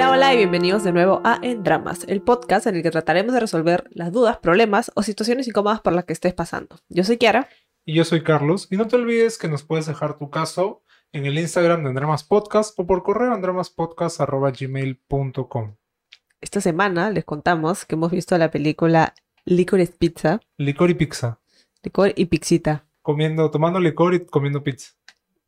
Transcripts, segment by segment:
Hola, hola y bienvenidos de nuevo a En Dramas, el podcast en el que trataremos de resolver las dudas, problemas o situaciones incómodas por las que estés pasando. Yo soy Kiara. Y yo soy Carlos. Y no te olvides que nos puedes dejar tu caso en el Instagram de Andramas Podcast o por correo andramaspodcast.gmail.com. Esta semana les contamos que hemos visto la película Licorice Pizza. Licor y pizza. Licor y pixita. Comiendo, tomando licor y comiendo pizza.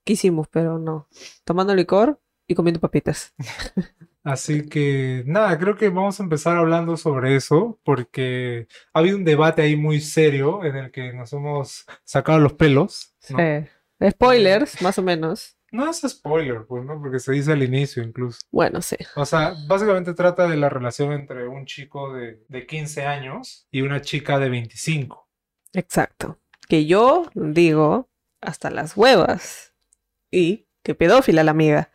¿Qué hicimos? Pero no. Tomando licor y comiendo papitas. Así que nada, creo que vamos a empezar hablando sobre eso porque ha habido un debate ahí muy serio en el que nos hemos sacado los pelos. ¿no? Sí. Spoilers, más o menos. No es spoiler, pues, ¿no? Porque se dice al inicio incluso. Bueno, sí. O sea, básicamente trata de la relación entre un chico de, de 15 años y una chica de 25. Exacto. Que yo digo hasta las huevas. Y que pedófila la amiga.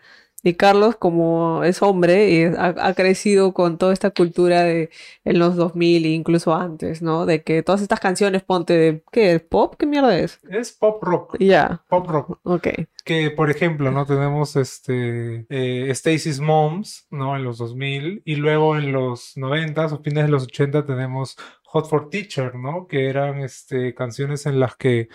Y Carlos, como es hombre, y ha, ha crecido con toda esta cultura de en los 2000 e incluso antes, ¿no? De que todas estas canciones, ponte de, ¿qué? ¿Pop? ¿Qué mierda es? Es pop rock. Ya, Pop rock. ok. Que, por ejemplo, ¿no? Tenemos este eh, Stacy's Moms, ¿no? En los 2000. Y luego en los 90 o fines de los 80 tenemos Hot for Teacher, ¿no? Que eran este, canciones en las que,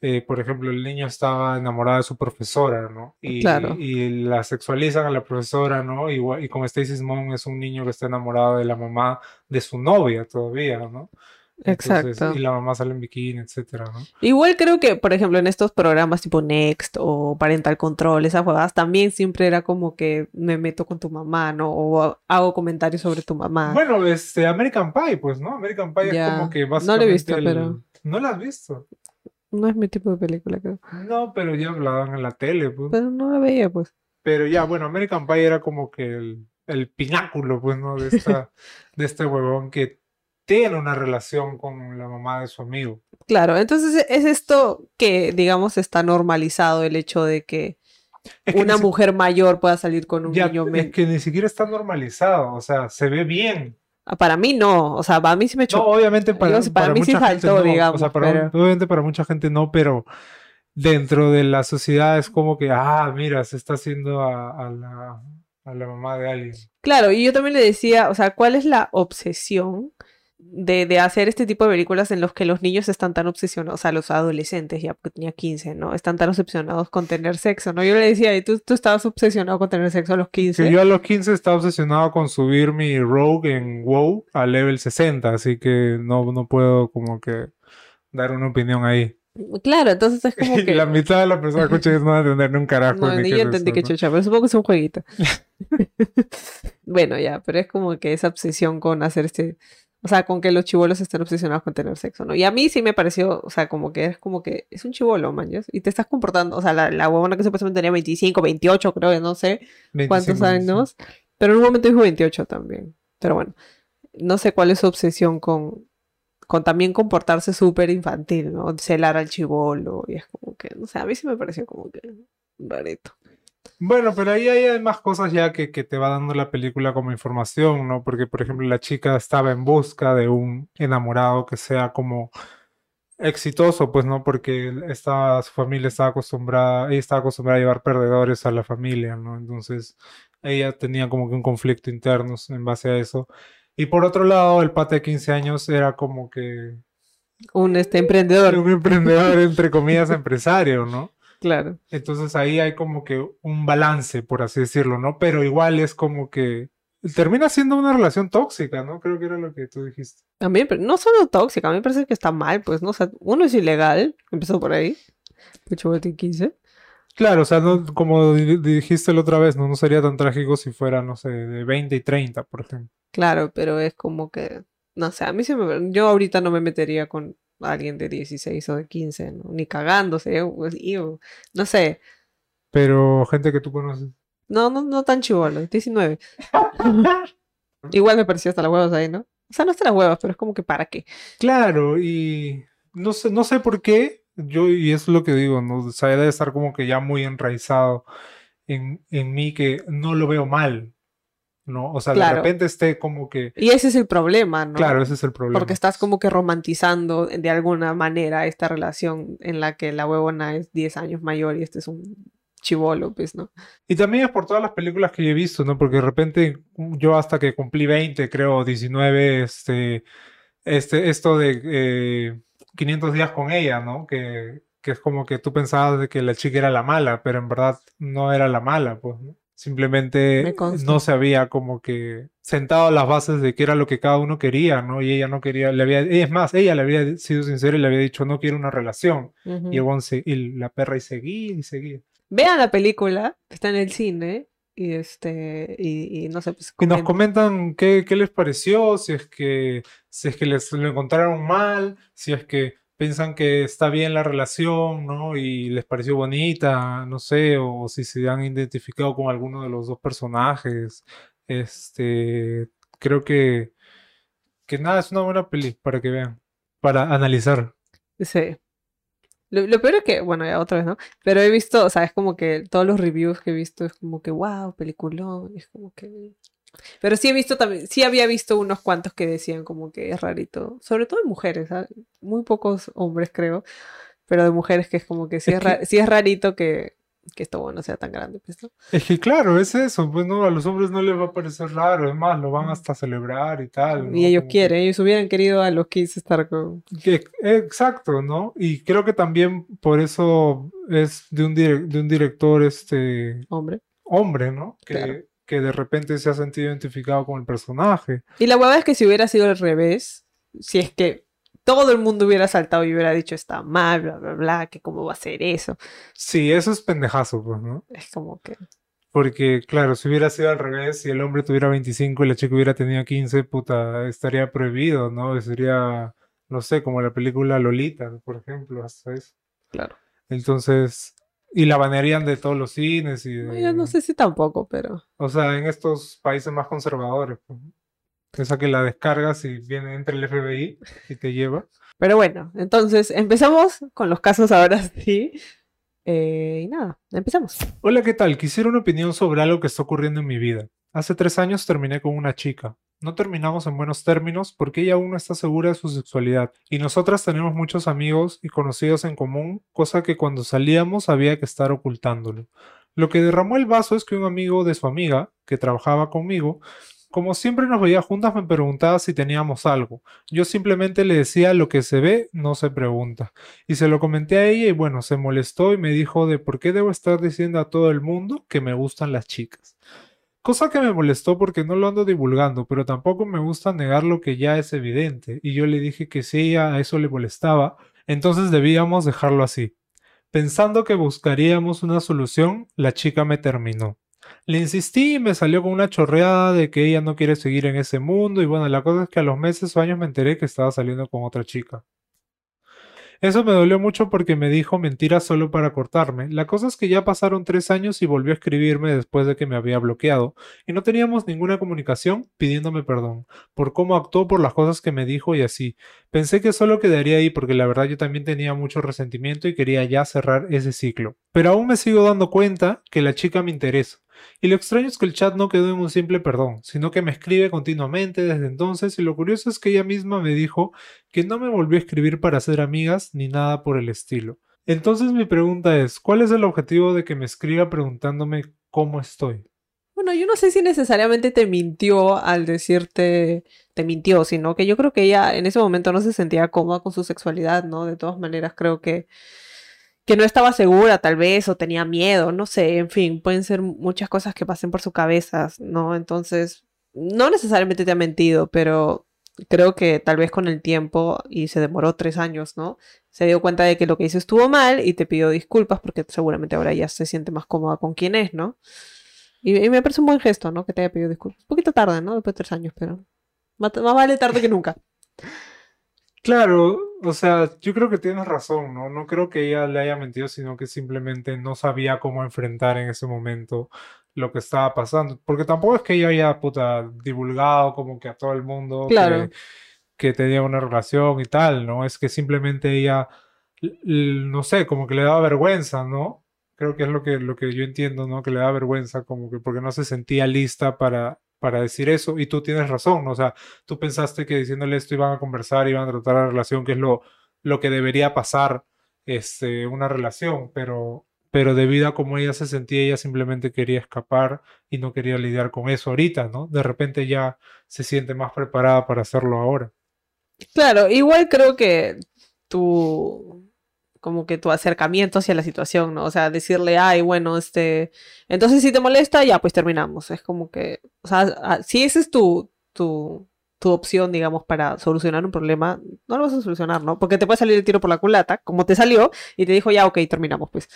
eh, por ejemplo, el niño estaba enamorado de su profesora, ¿no? Y, Claro. y la sexualizan a la profesora, ¿no? Igual, y como Stacy's Mom es un niño que está enamorado de la mamá de su novia todavía, ¿no? Entonces, Exacto. y la mamá sale en bikini, etcétera, ¿no? Igual creo que, por ejemplo, en estos programas tipo Next o Parental Control, esas jugadas, también siempre era como que me meto con tu mamá, ¿no? O hago comentarios sobre tu mamá. Bueno, este American Pie, pues, ¿no? American Pie Ya. es como que No lo he básicamente visto, el- pero- ¿No la has visto? No es mi tipo de película, creo. No, pero ya hablaban en la tele, pues. Pero no la veía, pues. Pero ya, bueno, American Pie era como que el, el pináculo, pues, ¿no? De, esta, de este huevón que tiene una relación con la mamá de su amigo. Claro, entonces es esto que, digamos, está normalizado el hecho de que Es que una si- mujer mayor pueda salir con un ya, niño es men- que ni siquiera está normalizado, o sea, se ve bien. Ah, Para mí no, o sea, para mí sí me No, chocó. obviamente para, para para mí sí gente faltó, no, digamos, o sea, para- pero- obviamente para mucha gente no, pero dentro de la sociedad es como que, ah, mira, se está haciendo a, a la, a la mamá de alguien. Claro, y yo también le decía, o sea, ¿cuál es la obsesión de, de hacer este tipo de películas en los que los niños están tan obsesionados, o sea, los adolescentes, ya porque tenía 15, ¿no? Están tan obsesionados con tener sexo, ¿no? Yo le decía, ¿y tú, tú estabas obsesionado con tener sexo a los 15? Que yo a los 15 estaba obsesionado con subir mi Rogue en WoW a level 60, así que no, no puedo como que dar una opinión ahí. Claro, entonces es como Y que... la mitad de las personas que no van a entender ni un carajo. No, ni yo entendí que ¿no? chucha, pero supongo que es un jueguito. Bueno, ya, pero es como que esa obsesión con hacer este, o sea, con que los chivolos estén obsesionados con tener sexo, ¿no? Y a mí sí me pareció, o sea, como que es como que es un chivolo, man, y te estás comportando, o sea, la, la huevona que supuestamente tenía 25, 28, creo, no sé 25, cuántos 25. años, pero en un momento dijo 28 también. Pero bueno, no sé cuál es su obsesión con, con también comportarse súper infantil, ¿no? Celar al chivolo, y es como que, no sé, a mí sí me pareció como que rarito. Bueno, pero ahí hay más cosas ya que, que te va dando la película como información, ¿no? Porque, por ejemplo, la chica estaba en busca de un enamorado que sea como exitoso, pues, ¿no? Porque estaba, su familia estaba acostumbrada, ella estaba acostumbrada a llevar perdedores a la familia, ¿no? Entonces, ella tenía como que un conflicto interno en base a eso. Y por otro lado, el pata de 15 años era como que Un este emprendedor, un emprendedor, entre comillas, empresario, ¿no? Claro. Entonces ahí hay como que un balance, por así decirlo, ¿no? Pero igual es como que termina siendo una relación tóxica, ¿no? Creo que era lo que tú dijiste. También, pero no solo tóxica, a mí me parece que está mal, pues, ¿no? O sea, uno es ilegal, empezó por ahí, tiene 15. Claro, o sea, no, como di- dijiste la otra vez, ¿no? No sería tan trágico si fuera, no sé, de 20 y 30, por ejemplo. Claro, pero es como que, no sé, a mí se me... Yo ahorita no me metería con alguien de 16 o de 15, ¿no? Ni cagándose, pues, no sé. Pero gente que tú conoces. No, no, no tan chivolo, 19. Igual me pareció hasta las huevas ahí, ¿no? O sea, no hasta las huevas, pero es como que ¿para qué? Claro, y no sé, no sé por qué, yo, y es lo que digo, ¿no? O sea, debe estar como que ya muy enraizado en, en mí que no lo veo mal, ¿no? O sea, Claro. de repente esté como que, Y ese es el problema, ¿no? claro, ese es el problema. Porque estás como que romantizando de alguna manera esta relación en la que la huevona es 10 años mayor y este es un chivolo, pues, ¿no? Y también es por todas las películas que yo he visto, ¿no? Porque de repente yo hasta que cumplí 20, creo, 19, este, este, esto de eh, 500 días con ella, ¿no? Que, que es como que tú pensabas de que la chica era la mala, pero en verdad no era la mala, pues, ¿no? Simplemente no se había como que sentado las bases de qué era lo que cada uno quería, ¿no? Y ella no quería, le había, es más, ella le había sido sincera y le había dicho no quiero una relación. Y, el se- y la perra y seguía y seguía. Vean la película, está en el cine, y este, y, y no sé, pues Y nos comentan qué, qué les pareció, si es que, si es que les lo encontraron mal, si es que piensan que está bien la relación, ¿no? Y les pareció bonita, no sé, o si se han identificado con alguno de los dos personajes. Este, creo que, que nada, es una buena peli para que vean, para analizar. Sí. Lo, peor es que, bueno, ya otra vez, ¿no? Pero he visto, o sea, es como que todos los reviews que he visto es como que, wow, peliculón, es como que... Pero sí he visto también, sí había visto unos cuantos que decían como que es rarito, sobre todo de mujeres, ¿sabes? Muy pocos hombres creo, pero de mujeres que es como que sí Es es, ra- que- sí es rarito que, que esto bueno sea tan grande, pues, ¿no? Es que claro, es eso, pues no, a los hombres no les va a parecer raro, es más, lo van hasta a celebrar y tal, ¿no? Y ellos Como que- quieren, ellos hubieran querido a los kids estar con... Que- exacto, ¿no? Y creo que también por eso es de un, de un director este Hombre. hombre, ¿no? Que, Claro. Que de repente se ha sentido identificado con el personaje. Y la huevada es que si hubiera sido al revés, si es que todo el mundo hubiera saltado y hubiera dicho está mal, bla, bla, bla, que cómo va a ser eso. Sí, eso es pendejazo, pues, ¿no? Es como que... Porque, claro, si hubiera sido al revés, si el hombre tuviera 25 y la chica hubiera tenido 15, puta, estaría prohibido, ¿no? Sería, no sé, como la película Lolita, por ejemplo, hasta eso. Claro. Entonces, y la banearían de todos los cines y No, yo no de... sé si tampoco, pero... O sea, en estos países más conservadores, pues. Esa que la descargas y viene entre el FBI y te lleva. Pero bueno, entonces empezamos con los casos ahora sí. Eh, y nada, empezamos. Hola, ¿qué tal? Quisiera una opinión sobre algo que está ocurriendo en mi vida. Hace tres años terminé con una chica. No terminamos en buenos términos porque ella aún no está segura de su sexualidad y nosotras tenemos muchos amigos y conocidos en común, cosa que cuando salíamos había que estar ocultándolo. Lo que derramó el vaso es que un amigo de su amiga, que trabajaba conmigo, como siempre nos veía juntas, me preguntaba si teníamos algo. Yo simplemente le decía lo que se ve, no se pregunta. Y se lo comenté a ella y bueno, se molestó y me dijo de por qué debo estar diciendo a todo el mundo que me gustan las chicas. Cosa que me molestó porque no lo ando divulgando, pero tampoco me gusta negar lo que ya es evidente. Y yo le dije que si ella a eso le molestaba, entonces debíamos dejarlo así. Pensando que buscaríamos una solución, la chica me terminó. Le insistí y me salió con una chorreada de que ella no quiere seguir en ese mundo y bueno, la cosa es que a los meses o años me enteré que estaba saliendo con otra chica. Eso me dolió mucho porque me dijo mentiras solo para cortarme. La cosa es que ya pasaron tres años y volvió a escribirme después de que me había bloqueado, y no teníamos ninguna comunicación pidiéndome perdón por cómo actuó, por las cosas que me dijo y así. Pensé que solo quedaría ahí porque la verdad yo también tenía mucho resentimiento y quería ya cerrar ese ciclo. Pero aún me sigo dando cuenta que la chica me interesa. Y lo extraño es que el chat no quedó en un simple perdón, sino que me escribe continuamente desde entonces y lo curioso es que ella misma me dijo que no me volvió a escribir para ser amigas ni nada por el estilo. Entonces mi pregunta es, ¿cuál es el objetivo de que me escriba preguntándome cómo estoy? Bueno, yo no sé si necesariamente te mintió al decirte te mintió, sino que yo creo que ella en ese momento no se sentía cómoda con su sexualidad, ¿no? De todas maneras, creo que que no estaba segura tal vez o tenía miedo, no sé, en fin, pueden ser muchas cosas que pasen por su cabeza, ¿no? Entonces, no necesariamente te ha mentido, pero creo que tal vez con el tiempo, y se demoró tres años, ¿no? Se dio cuenta de que lo que hizo estuvo mal y te pidió disculpas porque seguramente ahora ya se siente más cómoda con quién es, ¿no? Y, y me parece un buen gesto, ¿no? Que te haya pedido disculpas. Un poquito tarde, ¿no? Después de tres años, pero más, más vale tarde que nunca. Claro, o sea, yo creo que tienes razón, ¿no? No creo que ella le haya mentido, sino que simplemente no sabía cómo enfrentar en ese momento lo que estaba pasando. Porque tampoco es que ella haya, puta, divulgado como que a todo el mundo Claro. que, que tenía una relación y tal, ¿no? Es que simplemente ella, no sé, como que le daba vergüenza, ¿no? Creo que es lo que, lo que yo entiendo, ¿no? Que le da vergüenza, como que porque no se sentía lista para, para decir eso. Y tú tienes razón. O sea, tú pensaste que diciéndole esto iban a conversar, iban a tratar la relación, que es lo, lo que debería pasar, este, una relación, pero, pero debido a cómo ella se sentía, ella simplemente quería escapar y no quería lidiar con eso ahorita, ¿no? De repente ya se siente más preparada para hacerlo ahora. Claro, igual creo que tu, como que tu acercamiento hacia la situación, ¿no? O sea, decirle, ay, bueno, este, entonces si te molesta, ya, pues terminamos. Es como que, o sea, si esa es tu, tu, tu opción, digamos, para solucionar un problema, no lo vas a solucionar, ¿no? Porque te puede salir el tiro por la culata, como te salió, y te dijo, ya, ok, terminamos, pues.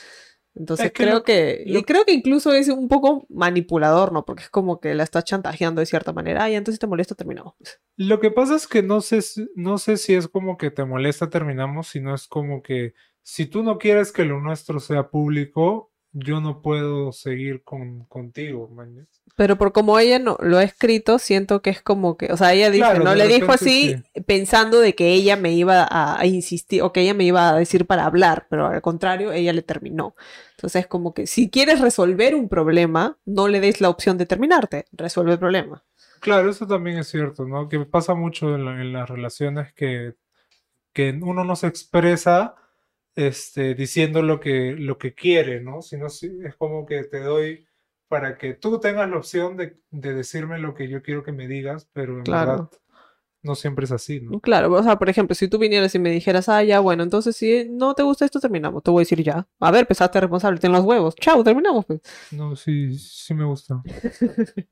Entonces Es que creo lo- que, y creo que incluso es un poco manipulador, ¿no? Porque es como que la estás chantajeando de cierta manera, ay, entonces si te molesta, terminamos. Lo que pasa es que no sé, no sé si es como que te molesta, terminamos, sino es como que si tú no quieres que lo nuestro sea público, yo no puedo seguir con, contigo, man. Pero por como ella no lo ha escrito, siento que es como que, o sea, ella dice, Claro, ¿no? Le dijo así pensando de que ella me iba a, a insistir o que ella me iba a decir para hablar, pero al contrario, ella le terminó. Entonces es como que si quieres resolver un problema, no le des la opción de terminarte, resuelve el problema. Claro, eso también es cierto, ¿no? Que pasa mucho en, la- en las relaciones que, que uno no se expresa este, diciendo lo que, lo que quiere, ¿no? Sino si- es como que te doy para que tú tengas la opción de, de decirme lo que yo quiero que me digas, pero en Claro. verdad no siempre es así, ¿no? Claro, o sea, por ejemplo, si tú vinieras y me dijeras, ah, ya, bueno, entonces si no te gusta esto, terminamos. Te voy a decir ya. A ver, pesaste responsable, ten los huevos. Chao, terminamos. Pues. No, sí, sí me gusta.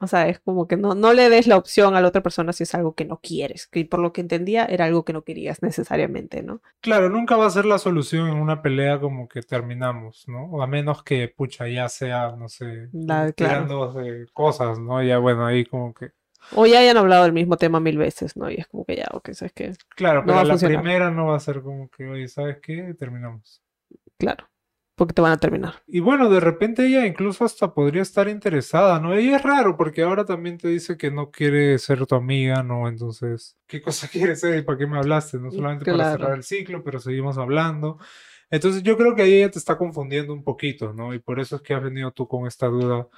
O sea, es como que no, no le des la opción a la otra persona si es algo que no quieres. Que por lo que entendía era algo que no querías necesariamente, ¿no? Claro, nunca va a ser la solución en una pelea como que terminamos, ¿no? O a menos que, pucha, ya sea, no sé, La- claro. tirando eh, cosas, ¿no? Ya, bueno, ahí como que... O ya hayan hablado del mismo tema mil veces, ¿no? Y es como que ya, ok, ¿sabes qué? Claro, No pero la funcionar. primera no va a ser como que, oye, ¿sabes qué? Terminamos. Claro. Porque te van a terminar. Y bueno, de repente ella incluso hasta podría estar interesada, ¿no? Ella es raro porque ahora también te dice que no quiere ser tu amiga, ¿no? Entonces, ¿qué cosa quiere ser y para qué me hablaste? No solamente para Claro. cerrar el ciclo, pero seguimos hablando. Entonces yo creo que ahí ella te está confundiendo un poquito, ¿no? Y por eso es que has venido tú con esta duda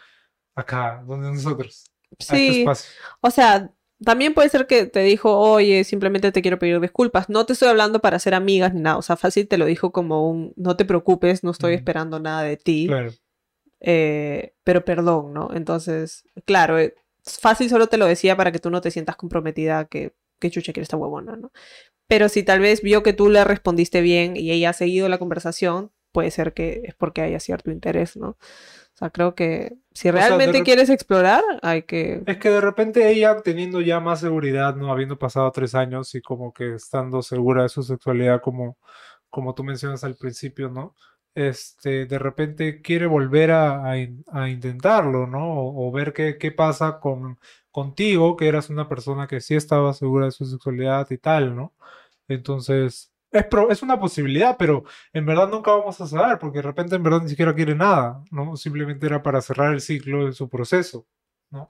acá, donde nosotros, este Sí, espacio. o sea, también puede ser que te dijo, oye, simplemente te quiero pedir disculpas. No te estoy hablando para ser amigas ni nada. O sea, fácil te lo dijo como un, no te preocupes, no estoy esperando nada de ti. Claro. eh, pero perdón, ¿no? Entonces, claro, eh, fácil solo te lo decía para que tú no te sientas comprometida que, que chucha quiere esta huevona, ¿no? Pero si tal vez vio que tú le respondiste bien y ella ha seguido la conversación, puede ser que es porque haya cierto interés, ¿no? O sea, creo que si realmente quieres explorar, hay que... Es que de repente ella teniendo ya más seguridad, ¿no? Habiendo pasado tres años y como que estando segura de su sexualidad, como, como tú mencionas al principio, ¿no? Este, de repente quiere volver a, a intentarlo, ¿no? O, o ver qué, qué pasa con, contigo, que eras una persona que sí estaba segura de su sexualidad y tal, ¿no? Entonces, es, pro- es una posibilidad, pero en verdad nunca vamos a saber, porque de repente en verdad ni siquiera quiere nada, ¿no? Simplemente era para cerrar el ciclo de su proceso.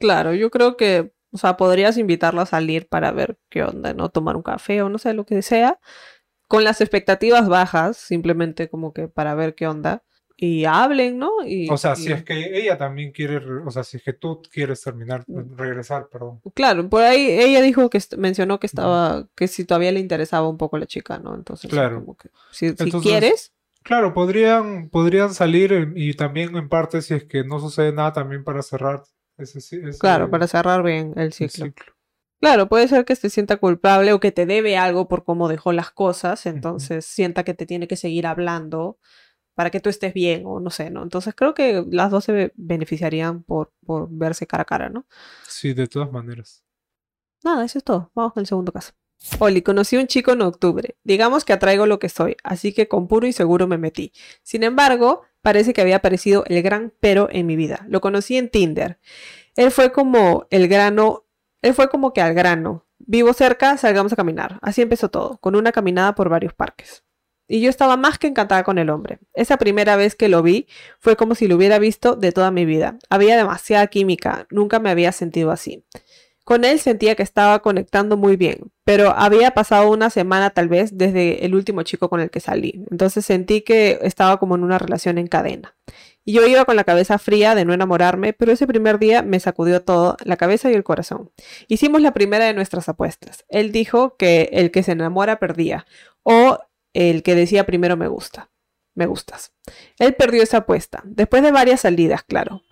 Claro, yo creo que, o sea, podrías invitarla a salir para ver qué onda, ¿no? Tomar un café o no sé, lo que sea, con las expectativas bajas, simplemente como que para ver qué onda, y hablen, ¿no? Y, O sea, y- si es que ella también quiere, re- o sea, si es que tú quieres terminar, regresar, perdón. Claro, por ahí ella dijo que mencionó que estaba, que si todavía le interesaba un poco la chica, ¿no? Entonces, Claro. como que si, quieres, Claro, podrían, podrían salir y también en parte si es que no sucede nada también para cerrar ese, ese- claro, para cerrar bien el el ciclo. ciclo. Claro, puede ser que se sienta culpable o que te debe algo por cómo dejó las cosas, entonces sienta que te tiene que seguir hablando para que tú estés bien o no sé, ¿no? Entonces creo que las dos se be- beneficiarían por, por verse cara a cara, ¿no? Sí, de todas maneras. Nada, eso es todo. Vamos con el segundo caso. Oli, conocí a un chico en octubre. Digamos que atraigo lo que soy, así que con puro y seguro me metí. Sin embargo, parece que había aparecido el gran pero en mi vida. Lo conocí en Tinder. Él fue como el grano, él fue como que al grano. Vivo cerca, salgamos a caminar. Así empezó todo, con una caminada por varios parques. Y yo estaba más que encantada con el hombre. Esa primera vez que lo vi fue como si lo hubiera visto de toda mi vida. Había demasiada química, nunca me había sentido así. Con él sentía que estaba conectando muy bien, pero había pasado una semana tal vez desde el último chico con el que salí. Entonces sentí que estaba como en una relación en cadena. Y yo iba con la cabeza fría de no enamorarme, pero ese primer día me sacudió todo, la cabeza y el corazón. Hicimos la primera de nuestras apuestas. Él dijo que el que se enamora perdía, o el que decía primero me gusta. me gustas. Él perdió esa apuesta, después de varias salidas, claro.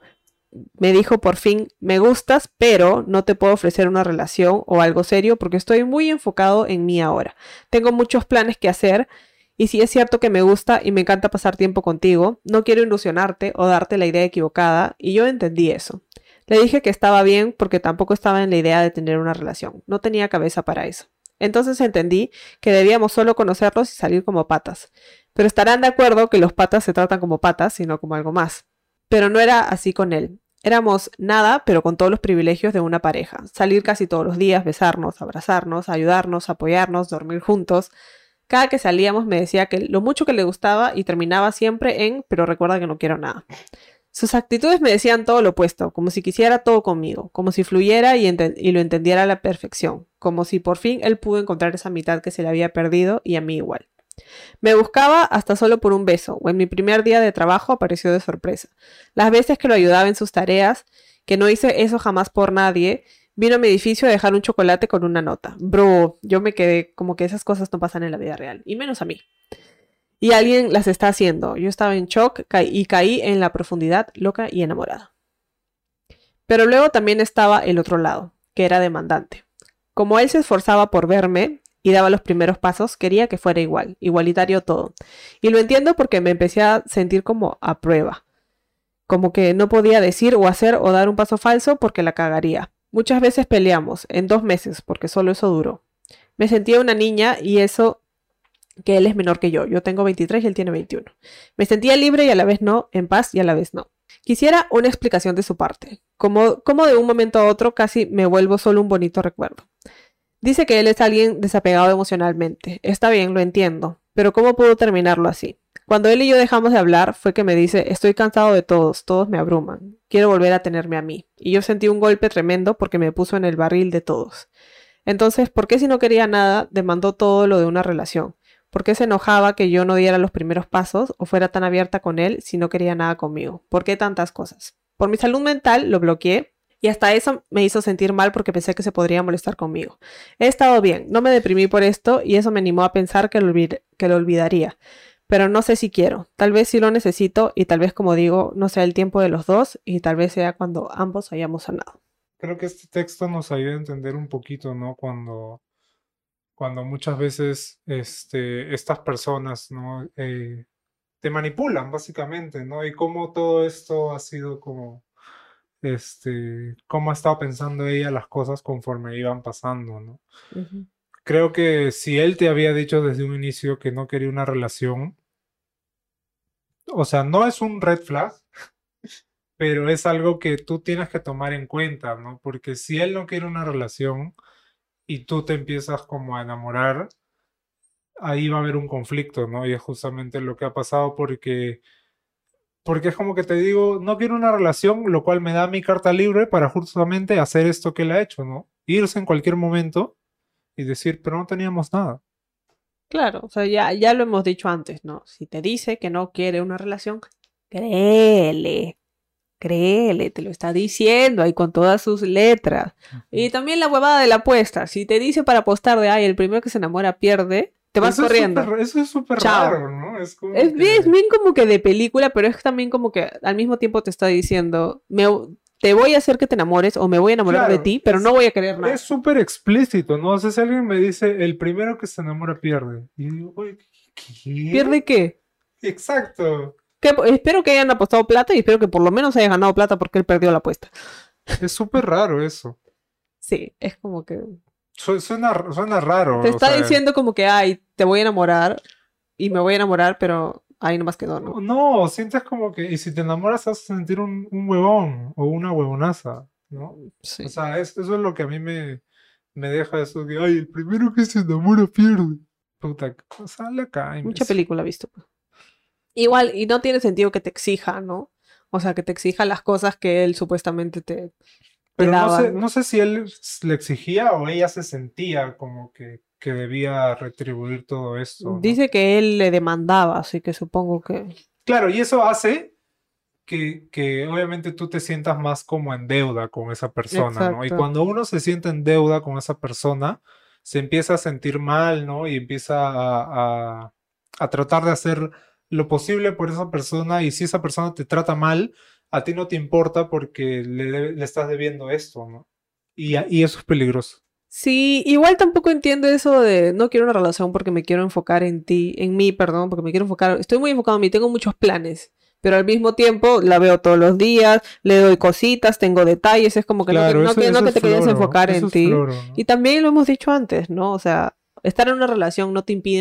Me dijo por fin, me gustas, pero no te puedo ofrecer una relación o algo serio porque estoy muy enfocado en mí ahora. Tengo muchos planes que hacer y si es cierto que me gusta y me encanta pasar tiempo contigo, no quiero ilusionarte o darte la idea equivocada y yo entendí eso. Le dije que estaba bien porque tampoco estaba en la idea de tener una relación, no tenía cabeza para eso. Entonces entendí que debíamos solo conocerlos y salir como patas. Pero estarán de acuerdo que los patas se tratan como patas, sino como algo más. Pero no era así con él. Éramos nada, pero con todos los privilegios de una pareja. Salir casi todos los días, besarnos, abrazarnos, ayudarnos, apoyarnos, dormir juntos. Cada que salíamos me decía que lo mucho que le gustaba y terminaba siempre en, pero recuerda que no quiero nada. Sus actitudes me decían todo lo opuesto, como si quisiera todo conmigo, como si fluyera y, y, lo entendiera a la perfección, como si por fin él pudo encontrar esa mitad que se le había perdido y a mí igual. Me buscaba hasta solo por un beso, o en mi primer día de trabajo apareció de sorpresa. Las veces que lo ayudaba en sus tareas, que no hice eso jamás por nadie, vino a mi edificio a dejar un chocolate con una nota. Bro, yo me quedé como que esas cosas no pasan en la vida real, y menos a mí. Y alguien las está haciendo. Yo estaba en shock y caí en la profundidad, loca y enamorada. Pero luego también estaba el otro lado, que era demandante. Como él se esforzaba por verme, y daba los primeros pasos, quería que fuera igual, igualitario todo. Y lo entiendo porque me empecé a sentir como a prueba. Como que no podía decir o hacer o dar un paso falso porque la cagaría. Muchas veces peleamos, en dos meses, porque solo eso duró. Me sentía una niña y eso que él es menor que yo. Yo tengo 23 y él tiene 21. Me sentía libre y a la vez no, en paz y a la vez no. Quisiera una explicación de su parte. Como, como de un momento a otro casi me vuelvo solo un bonito recuerdo. Dice que él es alguien desapegado emocionalmente. Está bien, lo entiendo. Pero ¿cómo pudo terminarlo así? Cuando él y yo dejamos de hablar fue que me dice, estoy cansado de todos, todos me abruman, quiero volver a tenerme a mí. Y yo sentí un golpe tremendo porque me puso en el barril de todos. Entonces, ¿por qué si no quería nada, demandó todo lo de una relación? ¿Por qué se enojaba que yo no diera los primeros pasos o fuera tan abierta con él si no quería nada conmigo? ¿Por qué tantas cosas? Por mi salud mental lo bloqueé y hasta eso me hizo sentir mal porque pensé que se podría molestar conmigo. He estado bien, no me deprimí por esto y eso me animó a pensar que lo, que lo olvidaría. Pero no sé si quiero, tal vez sí lo necesito y tal vez como digo, no sea el tiempo de los dos y tal vez sea cuando ambos hayamos sanado. Creo que este texto nos ayuda a entender un poquito, ¿no? Cuando, cuando muchas veces este, estas personas, ¿no? Eh, te manipulan, básicamente, ¿no? Y cómo todo esto ha sido como este, cómo ha estado pensando ella las cosas conforme iban pasando, ¿no? Creo que si él te había dicho desde un inicio que no quería una relación, o sea, no es un red flag, pero es algo que tú tienes que tomar en cuenta, ¿no? Porque si él no quiere una relación y tú te empiezas como a enamorar, ahí va a haber un conflicto, ¿no? Y es justamente lo que ha pasado porque porque es como que te digo, no quiero una relación, lo cual me da mi carta libre para justamente hacer esto que él ha hecho, ¿no? Irse en cualquier momento y decir, pero no teníamos nada. Claro, o sea, ya, ya lo hemos dicho antes, ¿no? Si te dice que no quiere una relación, créele, créele, te lo está diciendo ahí con todas sus letras. Y también la huevada de la apuesta, si te dice para apostar de, ay, el primero que se enamora pierde, te vas corriendo. eso es súper raro, ¿no? Es, bien, como que de película, pero es también como que al mismo tiempo te está diciendo, me, te voy a hacer que te enamores o me voy a enamorar de ti, pero no voy a querer nada. Es súper explícito, ¿no? O sea, si alguien me dice, el primero que se enamora pierde. Y digo, ¿qué? ¿Pierde qué? Exacto. Espero que hayan apostado plata y espero que por lo menos haya ganado plata porque él perdió la apuesta. Es súper raro eso. Sí, es como que Suena, suena raro. Te está diciendo como que, ay, te voy a enamorar y me voy a enamorar, pero ahí nomás quedó, ¿no? No, sientes como que, y si te enamoras vas a sentir un, un huevón o una huevonaza, ¿no? Sí. O sea, eso es lo que a mí me, me deja eso de, ay, el primero que se enamora pierde. Puta, sale acá. Mucha película visto. Igual, y no tiene sentido que te exija, ¿no? O sea, que te exija las cosas que él supuestamente te, pero no sé, no sé si él le exigía o ella se sentía como que, que debía retribuir todo esto. Dice que él le demandaba, así que supongo que... Claro, y eso hace que, que, obviamente tú te sientas más como en deuda con esa persona, ¿no? Y cuando uno se siente en deuda con esa persona, se empieza a sentir mal, ¿no? Y empieza a, a, a tratar de hacer lo posible por esa persona y si esa persona te trata mal, a ti no te importa porque le, estás debiendo esto, ¿no? Y, y eso es peligroso. Sí, igual tampoco entiendo eso de no quiero una relación porque me quiero enfocar en ti, en mí, perdón, porque me quiero enfocar, estoy muy enfocado en mí, tengo muchos planes, pero al mismo tiempo la veo todos los días, le doy cositas, tengo detalles, es como que no, Claro, no eso- que, no eso que te floro, enfocar eso en ti. floro, ¿no? Y también lo hemos dicho antes, ¿no? O sea, estar en una relación no te impide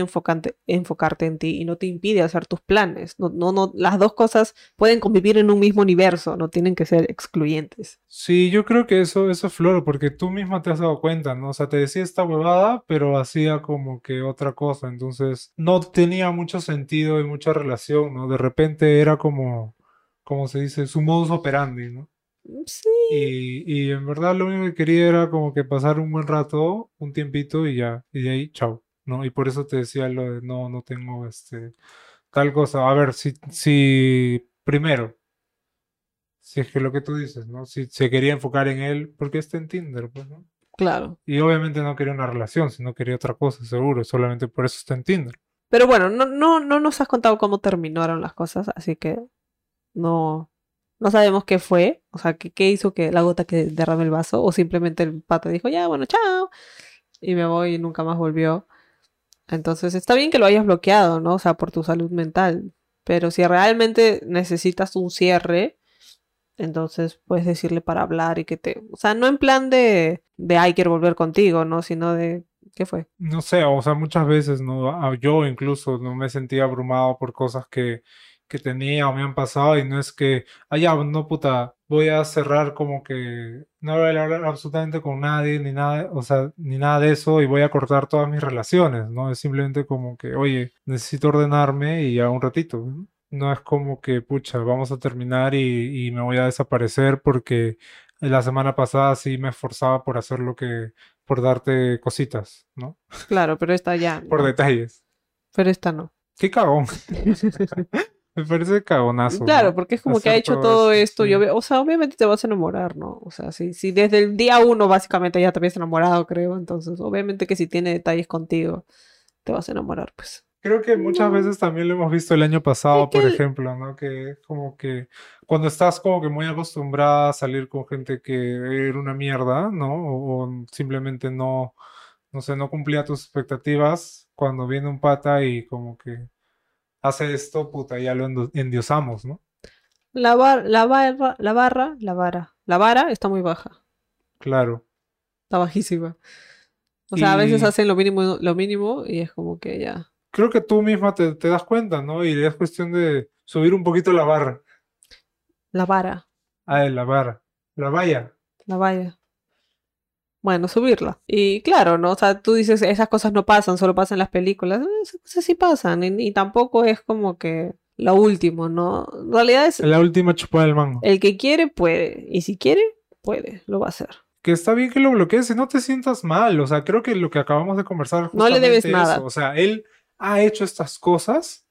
enfocarte en ti y no te impide hacer tus planes. No, no, no, las dos cosas pueden convivir en un mismo universo, no tienen que ser excluyentes. Sí, yo creo que eso, eso es floro, porque tú misma te has dado cuenta, ¿no? O sea, te decía esta huevada, pero hacía como que otra cosa, entonces no tenía mucho sentido y mucha relación, ¿no? De repente era como, como se dice, su modus operandi, ¿no? Sí, Y, y en verdad lo único que quería era como que pasar un buen rato, un tiempito y ya, y de ahí, chao, ¿no? Y por eso te decía lo de no, no tengo este tal cosa. A ver, si, si primero, si es que lo que tú dices, ¿no? Si se quería enfocar en él, porque está en Tinder, pues, ¿no? claro. Y obviamente no quería una relación, sino quería otra cosa, seguro, solamente por eso está en Tinder. Pero bueno, no, no, no nos has contado cómo terminaron las cosas, así que no, no sabemos qué fue, o sea, qué, hizo que la gota que derrame el vaso, o simplemente el pata dijo, ya, bueno, chao, y me voy y nunca más volvió. Entonces está bien que lo hayas bloqueado, ¿no? O sea, por tu salud mental, pero si realmente necesitas un cierre, entonces puedes decirle para hablar y que te, o sea, no en plan de, de, ay, quiero volver contigo, ¿no? Sino de, ¿qué fue? No sé, o sea, muchas veces, ¿no? Ah, Yo incluso no me sentía abrumado por cosas que, que tenía o me han pasado y no es que, ah, ya, no, puta, voy a cerrar como que no voy a hablar absolutamente con nadie ni nada, o sea, ni nada de eso y voy a cortar todas mis relaciones, ¿no? Es simplemente como que, oye, necesito ordenarme y ya un ratito, ¿no? No es como que, pucha, vamos a terminar y, y me voy a desaparecer porque la semana pasada sí me esforzaba por hacer lo que, por darte cositas, ¿no? Claro, pero esta ya. Por no. detalles. Pero esta no. Qué cagón. Me parece cagonazo. Claro, ¿no? porque es como que ha hecho todo esto. sí. Yo o sea, obviamente te vas a enamorar, ¿no? O sea, si, si desde el día uno básicamente ya te habías enamorado, creo. Entonces, obviamente que si tiene detalles contigo, te vas a enamorar, pues. Creo que muchas No. veces también lo hemos visto el año pasado, Es que por ejemplo, ¿no? Que es como que cuando estás como que muy acostumbrada a salir con gente que era una mierda, ¿no? O, o simplemente no, no sé, no cumplía tus expectativas, cuando viene un pata y como que hace esto, puta, ya lo endiosamos, ¿no? La, bar- la barra, la barra, la vara. La vara está muy baja. Claro. Está bajísima. O sea, a veces hacen lo mínimo, lo mínimo y es como que ya. Creo que tú misma te, te das cuenta, ¿no? Y es cuestión de subir un poquito la barra. La vara, Ah, la barra. La valla. la valla. Bueno, subirla. Y claro, ¿no? O sea, tú dices, esas cosas no pasan, solo pasan en las películas. Eh, Esas cosas sí pasan. Y, y tampoco es como que lo último, ¿no? En realidad es La última chupada del mango. el que quiere, puede. Y si quiere, puede, lo va a hacer. Que está bien que lo bloquees y no te sientas mal. O sea, creo que lo que acabamos de conversar No le debes justamente nada. eso. O sea, él ha hecho estas cosas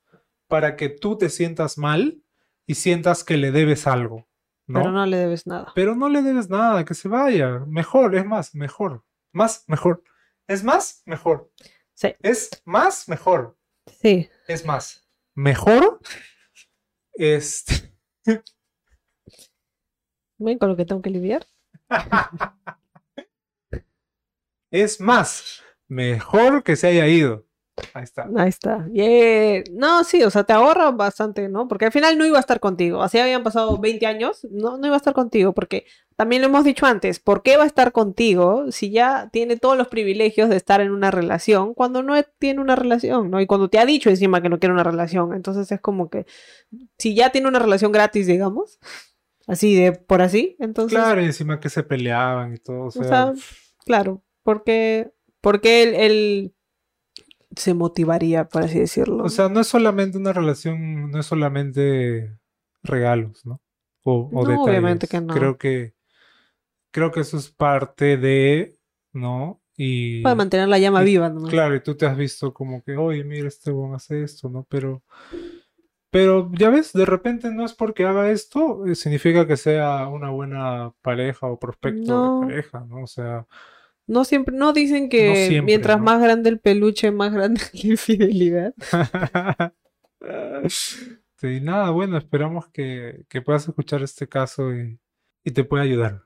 para que tú te sientas mal y sientas que le debes algo, ¿no? Pero no le debes nada. Pero no le debes nada, que se vaya. Mejor, es más, mejor. Más, mejor. Es más, mejor. Sí. Es más, mejor. Sí. Es más, mejor. Este. ¿Ven con lo que tengo que lidiar? Es más, mejor que se haya ido. Ahí está. Ahí está. Yeah. No, sí, o sea, te ahorra bastante, ¿no? Porque al final no iba a estar contigo. Así habían pasado 20 años, no, no iba a estar contigo, porque también lo hemos dicho antes, ¿por qué va a estar contigo si ya tiene todos los privilegios de estar en una relación cuando no tiene una relación, ¿no? Y cuando te ha dicho encima que no quiere una relación, entonces es como que si ya tiene una relación gratis, digamos, así de por así, entonces, Claro, y encima que se peleaban y todo. O o sea, claro, porque, porque él se motivaría, por así decirlo. o sea, no es solamente una relación, no es solamente regalos, ¿no? O, o No, obviamente detalles. que no. Creo que, creo que eso es parte de, ¿no? Y Para mantener la llama y- viva, nomás. Claro, y tú te has visto como que, oye, mira, este weón hace esto, ¿no? Pero, pero ya ves, de repente no es porque haga esto, eh, significa que sea una buena pareja o prospecto No. de pareja, ¿no? O sea, No siempre, no dicen que siempre, mientras ¿no? más grande el peluche, más grande la infidelidad. Sí, nada, bueno, esperamos que, que puedas escuchar este caso y, y te pueda ayudar.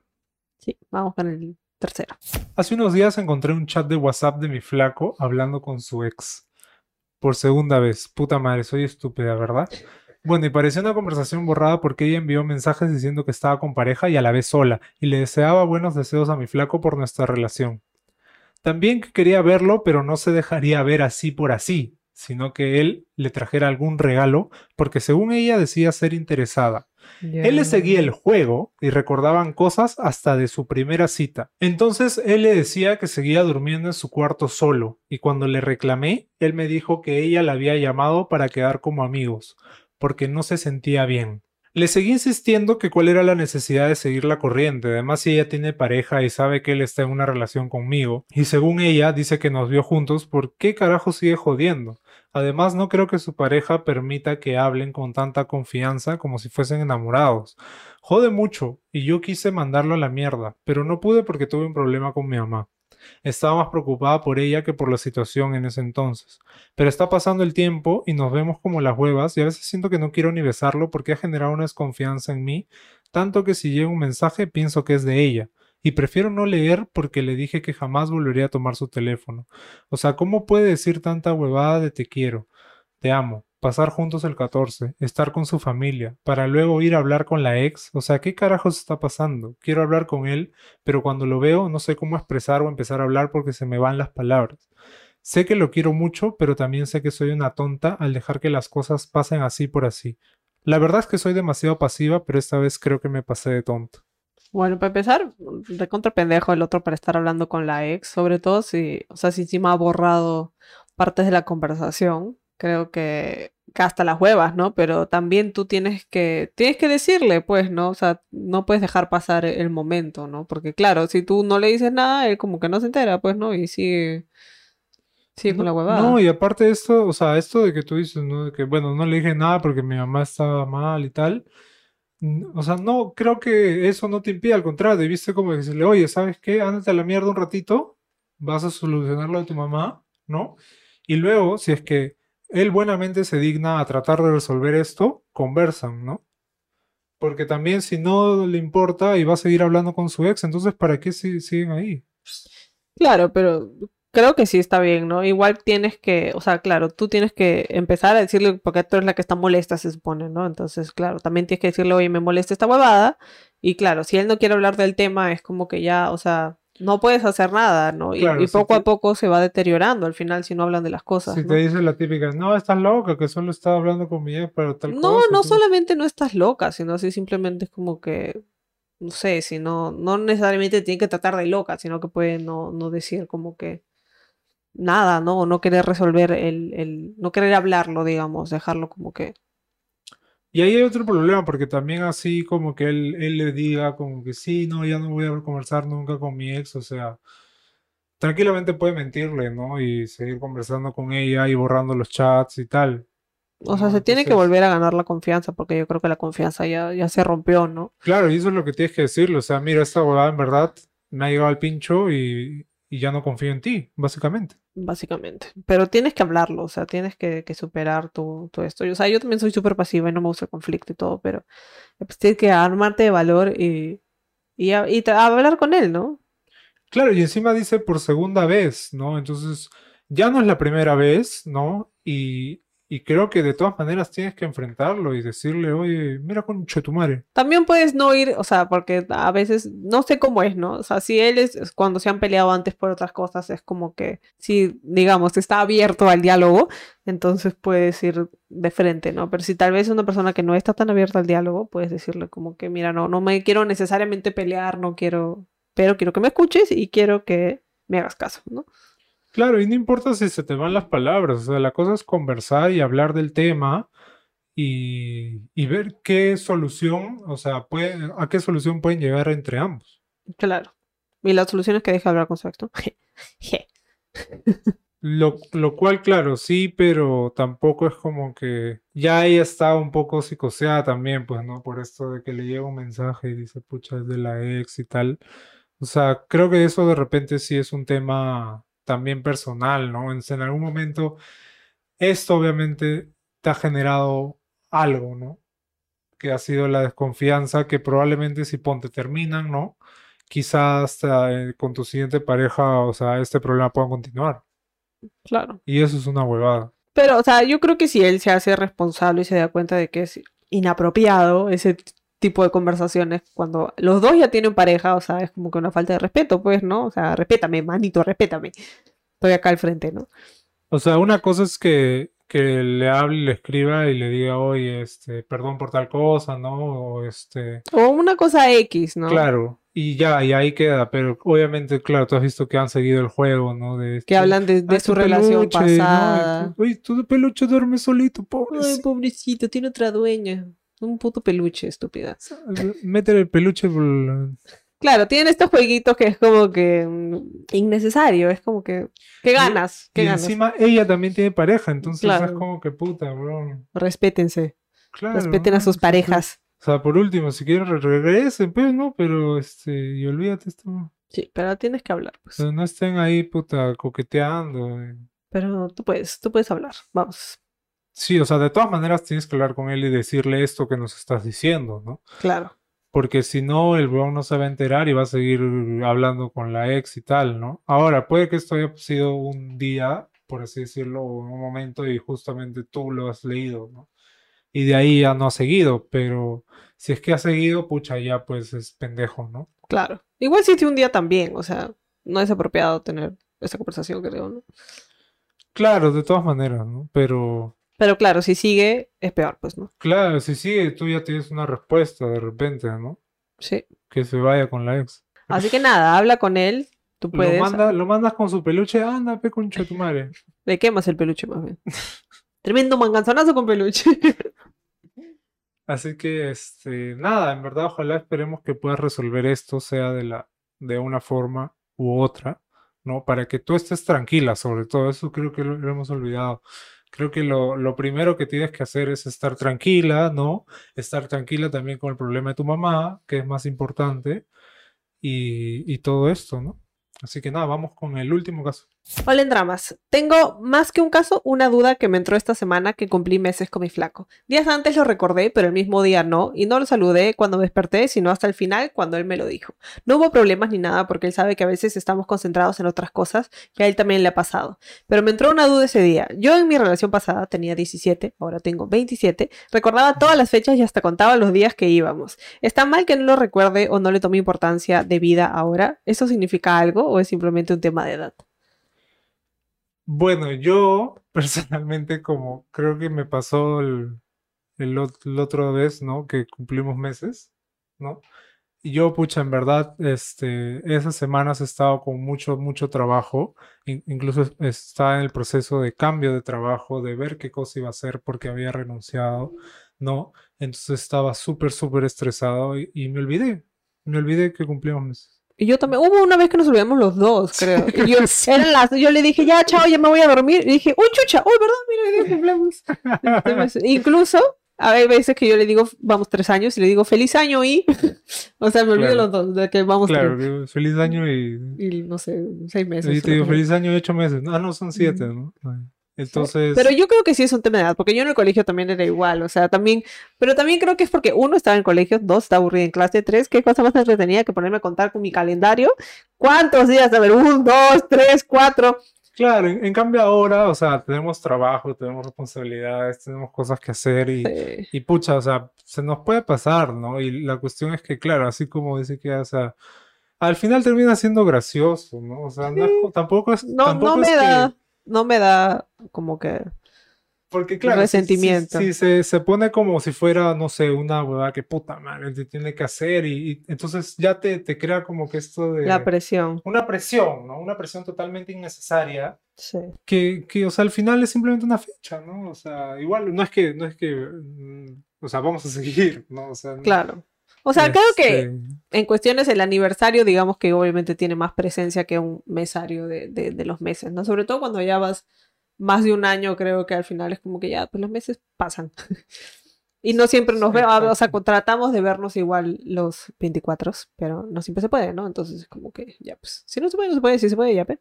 Sí, vamos con el tercero. Hace unos días encontré un chat de WhatsApp de mi flaco hablando con su ex. Por segunda vez. Puta madre, soy estúpida, ¿verdad? Bueno, y parecía una conversación borrada porque ella envió mensajes diciendo que estaba con pareja y a la vez sola, y le deseaba buenos deseos a mi flaco por nuestra relación. También que quería verlo, pero no se dejaría ver así por así, sino que él le trajera algún regalo, porque según ella decía ser interesada. Él le seguía el juego y recordaban cosas hasta de su primera cita. Entonces él le decía que seguía durmiendo en su cuarto solo, y cuando le reclamé, él me dijo que ella la había llamado para quedar como amigos, porque no se sentía bien. Le seguí insistiendo que cuál era la necesidad de seguir la corriente, además si ella tiene pareja y sabe que él está en una relación conmigo, y según ella dice que nos vio juntos, ¿por qué carajo sigue jodiendo? Además no creo que su pareja permita que hablen con tanta confianza como si fuesen enamorados. Jode mucho, y yo quise mandarlo a la mierda, pero no pude porque tuve un problema con mi mamá. Estaba más preocupada por ella que por la situación en ese entonces. Pero está pasando el tiempo y nos vemos como las huevas y a veces siento que no quiero ni besarlo porque ha generado una desconfianza en mí, tanto que si llega un mensaje pienso que es de ella. Y prefiero no leer porque le dije que jamás volvería a tomar su teléfono. O sea, ¿cómo puede decir tanta huevada de te quiero? Te amo pasar juntos el 14, estar con su familia, para luego ir a hablar con la ex. O sea, ¿qué carajos está pasando? Quiero hablar con él, pero cuando lo veo no sé cómo expresar o empezar a hablar porque se me van las palabras. Sé que lo quiero mucho, pero también sé que soy una tonta al dejar que las cosas pasen así por así. La verdad es que soy demasiado pasiva, pero esta vez creo que me pasé de tonto. Bueno, para empezar, de contra pendejo el otro para estar hablando con la ex, sobre todo si, o sea, si encima ha borrado partes de la conversación, creo que, hasta las huevas, ¿no? Pero también tú tienes que, tienes que decirle, pues, ¿no? O sea, no puedes dejar pasar el momento, ¿no? Porque claro, si tú no le dices nada, él como que no se entera, pues, ¿no? Y sigue, sigue con la huevada. No, y aparte de esto, o sea, esto de que tú dices, ¿no? De que, bueno, no le dije nada porque mi mamá estaba mal y tal. O sea, no, creo que eso no te impide, al contrario, debiste como decirle, oye, ¿sabes qué? Ándate a la mierda un ratito, vas a solucionar lo de tu mamá, ¿no? Y luego, si es que él buenamente se digna a tratar de resolver esto, conversan, ¿no? Porque también si no le importa y va a seguir hablando con su ex, entonces ¿para qué siguen ahí? Claro, pero creo que sí está bien, ¿no? Igual tienes que, o sea, claro, tú tienes que empezar a decirle, porque tú eres la que está molesta, se supone, ¿no? Entonces, claro, también tienes que decirle, oye, me molesta esta huevada. Y claro, si él no quiere hablar del tema, es como que ya, o sea, no puedes hacer nada, ¿no? y, poco a poco se va deteriorando al final si no hablan de las cosas. Si te dice la típica, no, estás loca, que solo estaba hablando con mi ex, pero tal no, cosa. No, no solamente no estás loca, sino así simplemente es como que, no sé, si no, no necesariamente tiene que tratar de loca, sino que puede no, no decir como que nada, ¿no? O no querer resolver el, el, no querer hablarlo, digamos, dejarlo como que y ahí hay otro problema, porque también así como que él, él le diga como que sí, no, ya no voy a conversar nunca con mi ex, o sea, tranquilamente puede mentirle, ¿no? Y seguir conversando con ella y borrando los chats y tal. O sea, se tiene que volver a ganar la confianza, porque yo creo que la confianza ya, ya se rompió, ¿no? Claro, y eso es lo que tienes que decirle, o sea, mira, esta abogada en verdad me ha llegado al pincho y, y ya no confío en ti, básicamente básicamente. Pero tienes que hablarlo, o sea, tienes que, superar todo, esto. O sea, yo también soy súper pasiva y no me gusta el conflicto y todo, pero pues, tienes que armarte de valor y, y, y hablar con él, ¿no? Claro, y encima dice por segunda vez, ¿no? Entonces, ya no es la primera vez, ¿no? Y, y creo que de todas maneras tienes que enfrentarlo y decirle, oye, mira con Chetumare. También puedes no ir, o sea, porque a veces no sé cómo es, ¿no? O sea, si él es, cuando se han peleado antes por otras cosas, es como que, si, digamos, está abierto al diálogo, entonces puedes ir de frente, ¿no? Pero si tal vez es una persona que no está tan abierta al diálogo, puedes decirle como que, mira, no, no me quiero necesariamente pelear, no quiero, pero quiero que me escuches y quiero que me hagas caso, ¿no? Claro, y no importa si se te van las palabras, o sea, la cosa es conversar y hablar del tema y, ver qué solución, o sea, puede, a qué solución pueden llegar entre ambos. Claro. Y la solución es que deje hablar con su ex, Lo, lo, cual, claro, sí, pero tampoco es como que ya ella está un poco psicoseada también, pues, ¿no? Por esto de que le llega un mensaje y dice, pucha, es de la ex y tal. O sea, creo que eso de repente sí es un tema también personal, ¿no? En, en algún momento, esto obviamente te ha generado algo, ¿no? Que ha sido la desconfianza que probablemente si ponte terminan, ¿no? Quizás eh, con tu siguiente pareja, o sea, este problema pueda continuar. Claro. Y eso es una huevada. Pero, o sea, yo creo que si él se hace responsable y se da cuenta de que es inapropiado ese tipo de conversaciones cuando los dos ya tienen pareja, o sea, es como que una falta de respeto, pues, ¿no? O sea, respétame, manito, respétame. Estoy acá al frente, ¿no? O sea, una cosa es que, que le hable y le escriba y le diga, oye, este, perdón por tal cosa, ¿no? O este, O una cosa X, ¿no? claro, y ya, y ahí queda, pero obviamente, claro, tú has visto que han seguido el juego, ¿no? De Que este, hablan de, de "Ay, su relación peluche, ¿no? pasada. Oye, tu peluche duerme solito, Ay, pobre. pobrecito, tiene otra dueña. Un puto peluche, estúpida. Métele el peluche por Claro, tienen estos jueguitos que es como que mm, innecesario, es como que ¿qué Y ganas? encima ella también tiene pareja, entonces Claro. es como que puta, bro. Respétense, Claro, respeten a sus parejas. O sea, por último, si quieren re- regresen, pues, ¿no? Pero, este, y olvídate esto. Sí, pero tienes que hablar, pues. sea, no estén ahí, puta, coqueteando. eh. Pero tú puedes, tú puedes hablar. Vamos. Sí, o sea, de todas maneras tienes que hablar con él y decirle esto que nos estás diciendo, ¿no? Claro. Porque si no, el weón no se va a enterar y va a seguir hablando con la ex y tal, ¿no? Ahora, puede que esto haya sido un día, por así decirlo, o un momento y justamente tú lo has leído, ¿no? Y de ahí ya no ha seguido, pero si es que ha seguido, pucha, ya pues es pendejo, ¿no? Claro. Igual si un día también, o sea, no es apropiado tener esa conversación, creo, ¿no? Claro, de todas maneras, ¿no? Pero Pero claro, si sigue, es peor, pues, ¿no? claro, si sigue, tú ya tienes una respuesta de repente, ¿no? Sí. Que se vaya con la ex. Así que nada, habla con él. Tú puedes. Lo, manda, lo mandas con su peluche, anda, pe de tu madre. Le quemas el peluche más bien. Tremendo manganzonazo con peluche. Así que, este, nada, en verdad, ojalá esperemos que puedas resolver esto, sea de la, de una forma u otra, ¿no? Para que tú estés tranquila, sobre todo, eso creo que lo, lo hemos olvidado. Creo que lo, lo primero que tienes que hacer es estar tranquila, ¿no? Estar tranquila también con el problema de tu mamá, que es más importante, y, y todo esto, ¿no? Así que nada, vamos con el último caso. Hola en dramas. Tengo más que un caso, una duda que me entró esta semana que cumplí meses con mi flaco. Días antes lo recordé, pero el mismo día no, y no lo saludé cuando me desperté, sino hasta el final cuando él me lo dijo. No hubo problemas ni nada porque él sabe que a veces estamos concentrados en otras cosas que a él también le ha pasado. Pero me entró una duda ese día. Yo en mi relación pasada tenía 17, ahora tengo 27, recordaba todas las fechas y hasta contaba los días que íbamos. ¿Está mal que no lo recuerde o no le tome importancia de vida ahora? ¿Eso significa algo o es simplemente un tema de edad? Bueno, yo personalmente, como creo que me pasó el, el, ot- la otra vez, ¿no? Que cumplimos meses, ¿no? Y yo, pucha, en verdad, este, esas semanas he estado con mucho, mucho trabajo. in- incluso es- estaba en el proceso de cambio de trabajo, de ver qué cosa iba a hacer porque había renunciado, ¿no? Entonces estaba súper, súper estresado y, y me olvidé. Me olvidé que cumplíamos meses. Y yo también, hubo una vez que nos olvidamos los dos, creo. Y yo, eran las, yo le dije, ya, chao, ya me voy a dormir. Y dije, uy, chucha, uy, ¿verdad? Mira, hoy día cumpleaños. Entonces, incluso, hay veces que yo le digo, vamos tres años, y le digo, feliz año y... o sea, me olvido Claro. los dos, de que vamos Claro, tres. feliz año y Y no sé, seis meses. Y te digo, feliz año y ocho meses. Ah, no, son siete, ¿no? Entonces, Pero yo creo que sí es un tema de edad, porque yo en el colegio también era igual, o sea, también, pero también creo que es porque uno estaba en colegio, dos estaba aburrida en clase, tres, qué cosa más entretenida que ponerme a contar con mi calendario, cuántos días, a ver, un, dos, tres, cuatro, claro, en, en cambio ahora, o sea, tenemos trabajo, tenemos responsabilidades, tenemos cosas que hacer y, Sí. y pucha, o sea, se nos puede pasar, ¿no? Y la cuestión es que, claro, así como dice que, o sea, al final termina siendo gracioso, ¿no? O sea, no es co- tampoco es, no, tampoco no es me que- da, no me da como que, Porque claro, si- si- resentimiento. Si, se, se pone como si fuera, no sé, una huevada que puta madre te tiene que hacer y, y entonces ya te, te crea como que esto de... la presión, una presión, ¿no? Una presión totalmente innecesaria sí. que, que, o sea, al final es simplemente una fecha, ¿no? O sea, igual no es que, no es que, mm, o sea, vamos a seguir, ¿no? O sea, no- Claro. O sea, creo que este, en cuestiones el aniversario, digamos que obviamente tiene más presencia que un mesario de, de, de los meses, ¿no? Sobre todo cuando ya vas más de un año, creo que al final es como que ya, pues los meses pasan. Y no siempre nos vemos, o sea, tratamos de vernos igual los 24, pero no siempre se puede, ¿no? Entonces es como que ya, pues, si no se puede, no se puede, si se puede, ya, pe.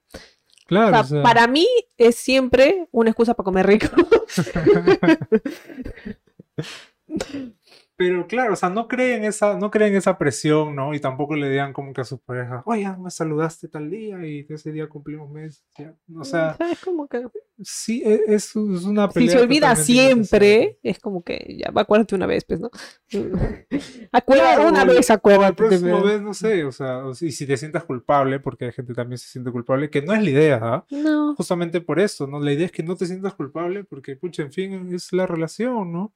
Claro, O sea, o sea, para mí es siempre una excusa para comer rico. Pero claro, o sea, no creen esa, no creen esa presión, ¿no? Y tampoco le digan como que a sus parejas, oye, me saludaste tal día y ese día cumplimos mes. ya". O sea, es como que sí, e- es, es una si pelea. se olvida siempre, es como que ya, acuérdate una vez, pues, ¿no? Acuérdate Claro, una o vez, acuérdate. próximo pues. vez, no sé, o sea, o si, si te sientas culpable, porque hay gente que también se siente culpable, que no es la idea, ¿ah? No, Justamente por eso, ¿no? La idea es que no te sientas culpable porque, pucha, en fin, es la relación, ¿no?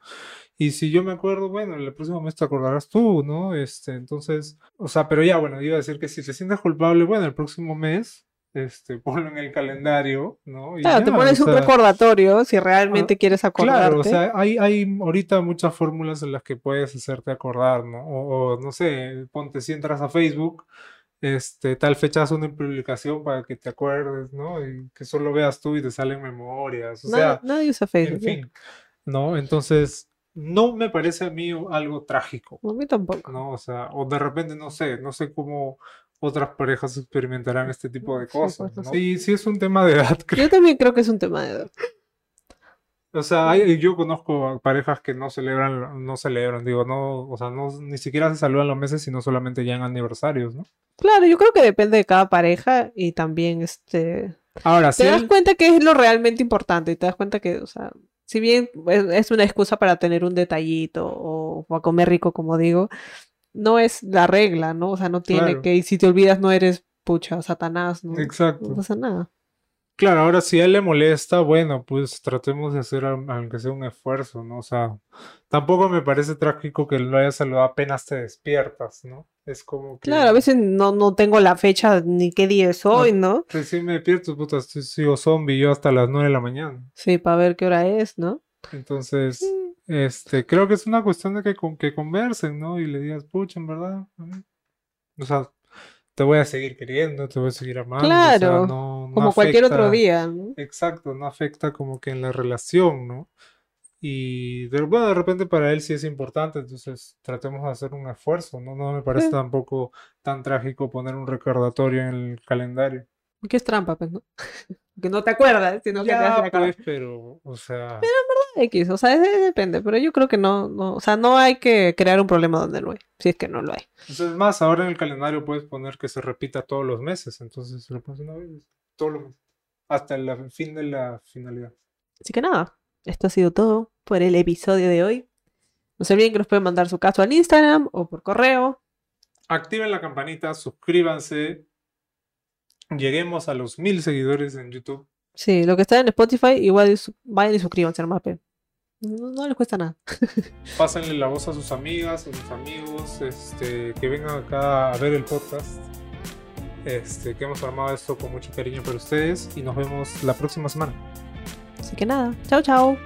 Y si yo me acuerdo, bueno, el próximo mes te acordarás tú, ¿no? Este, entonces, o sea, pero ya, bueno, iba a decir que si te sientes culpable, bueno, el próximo mes, este, ponlo en el calendario, ¿no? Y claro, te pones o un recordatorio si realmente quieres acordarte. Claro, o sea, hay, hay ahorita muchas fórmulas en las que puedes hacerte acordar, ¿no? O, o, no sé, ponte si entras a Facebook, este, tal fecha haz una publicación para que te acuerdes, ¿no? Y que solo veas tú y te salen memorias, o Nadie- sea, nadie usa Facebook. en fin, ¿no? Entonces, no me parece a mí algo trágico, A mí tampoco. ¿no? O sea, o de repente, no sé, no sé cómo otras parejas experimentarán este tipo de Sí, cosas, pues. Y sí es un tema de edad, creo. Yo también creo que es un tema de edad. O sea, hay- yo conozco parejas que no celebran, no celebran, digo, no, o sea, no, ni siquiera se saludan los meses, sino solamente ya en aniversarios, ¿no? Claro, yo creo que depende de cada pareja y también este Ahora, te si das él- cuenta que es lo realmente importante y te das cuenta que, o sea, si bien es, una excusa para tener un detallito o, o a comer rico, como digo, no es la regla, ¿no? O sea, no tiene Claro. que, y si te olvidas no eres pucha, Satanás, ¿no? No Exacto. pasa nada. Claro, ahora si a él le molesta, bueno, pues tratemos de hacer aunque sea un esfuerzo, ¿no? O sea, tampoco me parece trágico que lo hayas saludado apenas te despiertas, ¿no? Es como que Claro, a veces no, no tengo la fecha ni qué día es hoy, ¿no? recién me despierto, puta, estoy sigo zombie yo hasta las 9 de la mañana. Sí, para ver qué hora es, ¿no? Entonces, Mm. este, creo que es una cuestión de que, con, que conversen, ¿no? Y le digas, pucha, en verdad, o sea, te voy a seguir queriendo, te voy a seguir amando, o sea, Claro, no, no Como cualquier otro día, ¿no? Exacto, no afecta como que en la relación, ¿no? Y de, bueno, de repente para él sí es importante, entonces tratemos de hacer un esfuerzo, ¿no? No me parece Sí. tampoco tan trágico poner un recordatorio en el calendario. Que es trampa, pues, ¿no? que no te acuerdas, sino que te Ya, hace acordar. pues, pero, o sea, X, o sea, es- depende, pero yo creo que no, no, o sea, no hay que crear un problema donde no hay, si es que no lo hay. entonces más, ahora en el calendario puedes poner que se repita todos los meses, entonces lo pones una vez, todos los meses, hasta el fin de la finalidad. Así que nada, esto ha sido todo por el episodio de hoy. No se olviden que nos pueden mandar su caso al Instagram o por correo. Activen la campanita, suscríbanse, lleguemos a los mil seguidores en YouTube. Sí, lo que está en Spotify, igual vayan y suscríbanse, hermano. No, no les cuesta nada. Pásenle la voz a sus amigas, a sus amigos, este, que vengan acá a ver el podcast. Este, que hemos armado esto con mucho cariño para ustedes y nos vemos la próxima semana. Así que nada, chao chao.